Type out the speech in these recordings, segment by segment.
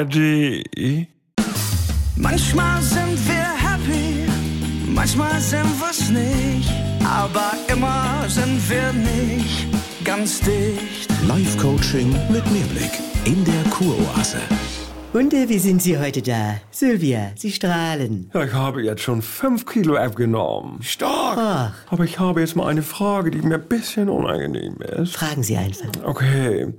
ARD. Manchmal sind wir happy, manchmal sind wir's nicht, aber immer sind wir nicht ganz dicht. Live-Coaching mit Mehrblick in der Kuroase. Und äh, wie sind Sie heute da? Sylvia, Sie strahlen. Ja, ich habe jetzt schon fünf Kilo abgenommen. Stark! Ach, Aber ich habe jetzt mal eine Frage, die mir ein bisschen unangenehm ist. fragen Sie einfach. Okay.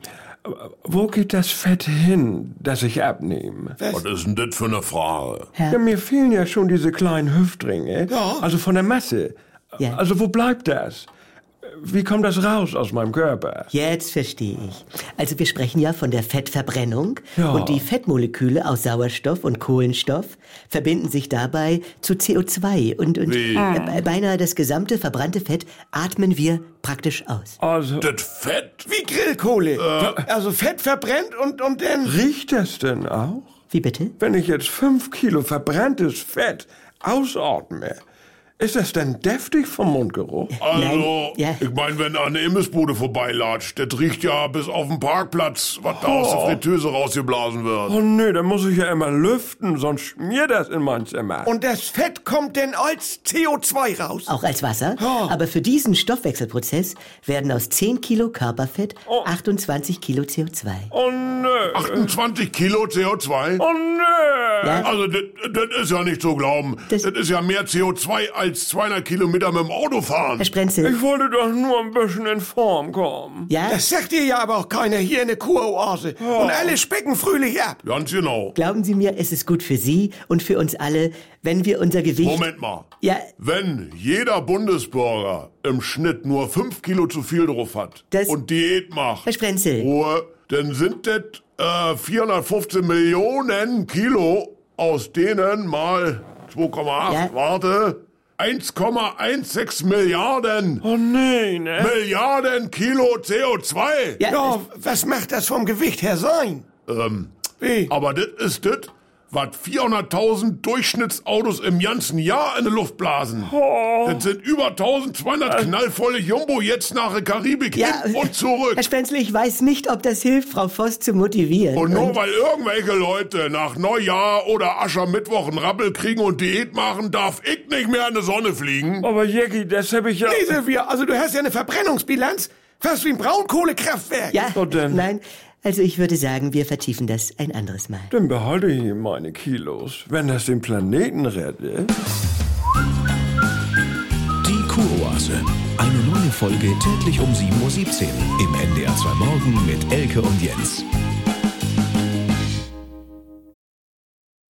Wo geht das Fett hin, das ich abnehme? Was ist denn das für eine Frage? Ja, mir fehlen ja schon diese kleinen Hüftringe. Ja. Also von der Masse. Ja. Also wo bleibt das? Wie kommt das raus aus meinem Körper? Jetzt verstehe ich. Also wir sprechen ja von der Fettverbrennung Ja. und die Fettmoleküle aus Sauerstoff und Kohlenstoff verbinden sich dabei zu CO2 und, und Wie? äh, beinahe das gesamte verbrannte Fett atmen wir praktisch aus. Also, Das Fett? Wie Grillkohle. Also Fett verbrennt und, und dann... riecht das denn auch? Wie bitte? Wenn ich jetzt fünf Kilo verbranntes Fett ausatme, ist das denn deftig vom Mundgeruch? Also, ja. ich meine, wenn da eine Imbissbude vorbeilatscht, das riecht ja bis auf den Parkplatz, was da aus der Fritteuse rausgeblasen wird. Oh nee, dann muss ich ja immer lüften, sonst schmiert das in mein Zimmer. Und das Fett kommt denn als CO2 raus. Auch als Wasser. Ja. Aber für diesen Stoffwechselprozess werden aus 10 Kilo Körperfett 28 Kilo CO2. oh nö. 28 Kilo CO2? Oh nö. Ja. Also, das das ist ja nicht zu glauben. Das- Das, ist ja mehr CO2 als 200 Kilometer mit dem Auto fahren. Herr Sprenzel. Ich wollte doch nur ein bisschen in Form kommen. Ja? Das sagt dir ja aber auch keiner hier in der Kuroase. Und alle specken fröhlich ab. Ganz genau. Glauben Sie mir, es ist gut für Sie und für uns alle, wenn wir unser Gewicht... Moment mal. Ja, Wenn jeder Bundesbürger im Schnitt nur 5 Kilo zu viel drauf hat Das- und Diät macht, Herr Sprenzel. Ruhe, dann sind das äh, 415 Millionen Kilo, aus denen mal 2,8, Ja. warte, 1,16 Milliarden. Oh nee, ne? Milliarden Kilo CO2. Ja, Ja, was macht das vom Gewicht her sein? Ähm, Wie? aber das ist das, was 400.000 Durchschnittsautos im ganzen Jahr in die Luft blasen. Das sind über 1200 knallvolle Jumbo jetzt nach der Karibik ja, hin und zurück. Herr Sprenzel, ich weiß nicht, ob das hilft, Frau Voss zu motivieren. Und nur weil irgendwelche Leute nach Neujahr oder Aschermittwoch einen Rappel kriegen und Diät machen, darf ich nicht mehr in die Sonne fliegen. Aber Jackie, das habe ich ja... Nee, Silvia, also du hast ja eine Verbrennungsbilanz. Fast wie ein Braunkohlekraftwerk. ja, nein, also ich würde sagen, wir vertiefen das ein anderes Mal. Dann behalte ich meine Kilos, wenn das den Planeten rettet. Die Kuroase. Eine neue Folge täglich um 7.17 Uhr im NDR 2 Morgen mit Elke und Jens.